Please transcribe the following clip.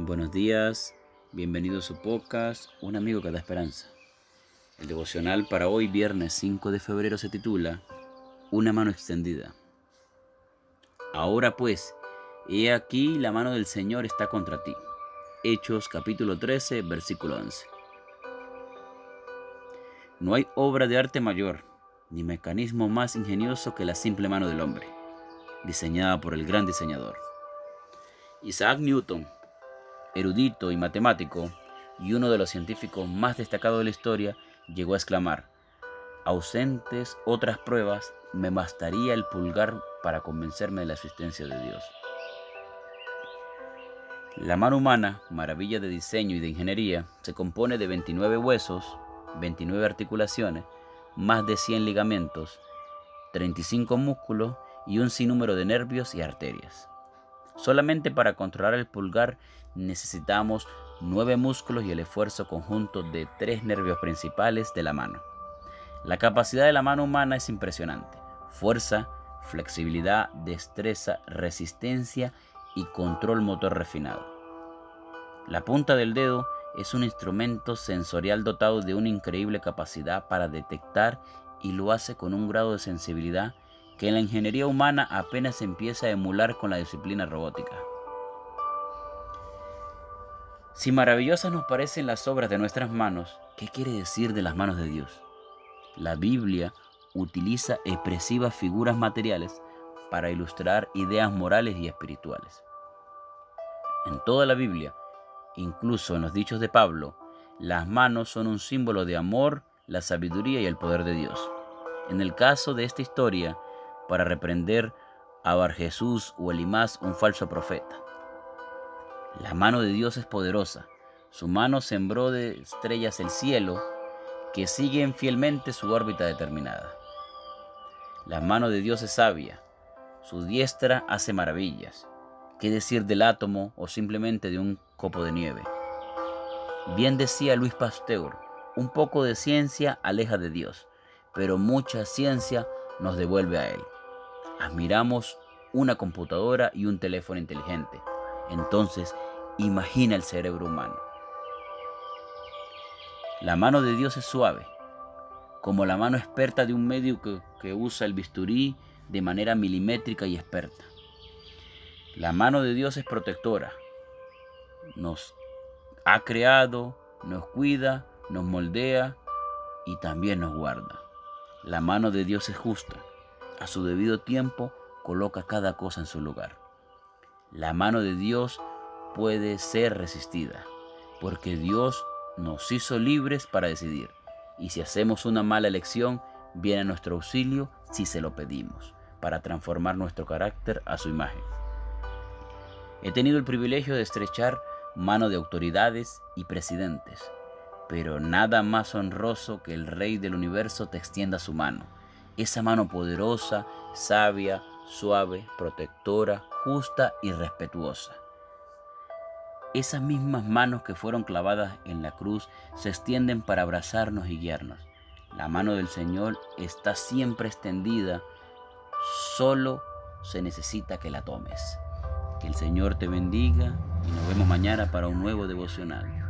Buenos días, bienvenido a su podcast, Un amigo que da esperanza. El devocional para hoy, viernes 5 de febrero, se titula Una mano extendida. Ahora pues, he aquí la mano del Señor está contra ti. Hechos capítulo 13, versículo 11. No hay obra de arte mayor, ni mecanismo más ingenioso que la simple mano del hombre, diseñada por el gran diseñador. Isaac Newton erudito y matemático, y uno de los científicos más destacados de la historia, llegó a exclamar, ausentes otras pruebas, me bastaría el pulgar para convencerme de la existencia de Dios. La mano humana, maravilla de diseño y de ingeniería, se compone de 29 huesos, 29 articulaciones, más de 100 ligamentos, 35 músculos y un sinnúmero de nervios y arterias. Solamente para controlar el pulgar necesitamos nueve músculos y el esfuerzo conjunto de tres nervios principales de la mano. La capacidad de la mano humana es impresionante. Fuerza, flexibilidad, destreza, resistencia y control motor refinado. La punta del dedo es un instrumento sensorial dotado de una increíble capacidad para detectar y lo hace con un grado de sensibilidad que la ingeniería humana apenas empieza a emular con la disciplina robótica. Si maravillosas nos parecen las obras de nuestras manos, ¿qué quiere decir de las manos de Dios? La Biblia utiliza expresivas figuras materiales para ilustrar ideas morales y espirituales. En toda la Biblia, incluso en los dichos de Pablo, las manos son un símbolo de amor, la sabiduría y el poder de Dios. En el caso de esta historia, para reprender a Bar Jesús o Elimás, un falso profeta. La mano de Dios es poderosa. Su mano sembró de estrellas el cielo que siguen fielmente su órbita determinada. La mano de Dios es sabia. Su diestra hace maravillas. ¿Qué decir del átomo o simplemente de un copo de nieve? Bien decía Luis Pasteur, un poco de ciencia aleja de Dios, pero mucha ciencia nos devuelve a Él admiramos una computadora y un teléfono inteligente. Entonces, imagina el cerebro humano. La mano de Dios es suave, como la mano experta de un médico que, usa el bisturí de manera milimétrica y experta. La mano de Dios es protectora. Nos ha creado, nos cuida, nos moldea y también nos guarda. La mano de Dios es justa a su debido tiempo coloca cada cosa en su lugar. La mano de Dios puede ser resistida, porque Dios nos hizo libres para decidir, y si hacemos una mala elección, viene a nuestro auxilio si se lo pedimos, para transformar nuestro carácter a su imagen. He tenido el privilegio de estrechar mano de autoridades y presidentes, pero nada más honroso que el Rey del universo te extienda su mano esa mano poderosa, sabia, suave, protectora, justa y respetuosa. Esas mismas manos que fueron clavadas en la cruz se extienden para abrazarnos y guiarnos. La mano del Señor está siempre extendida, solo se necesita que la tomes. Que el Señor te bendiga y nos vemos mañana para un nuevo devocional.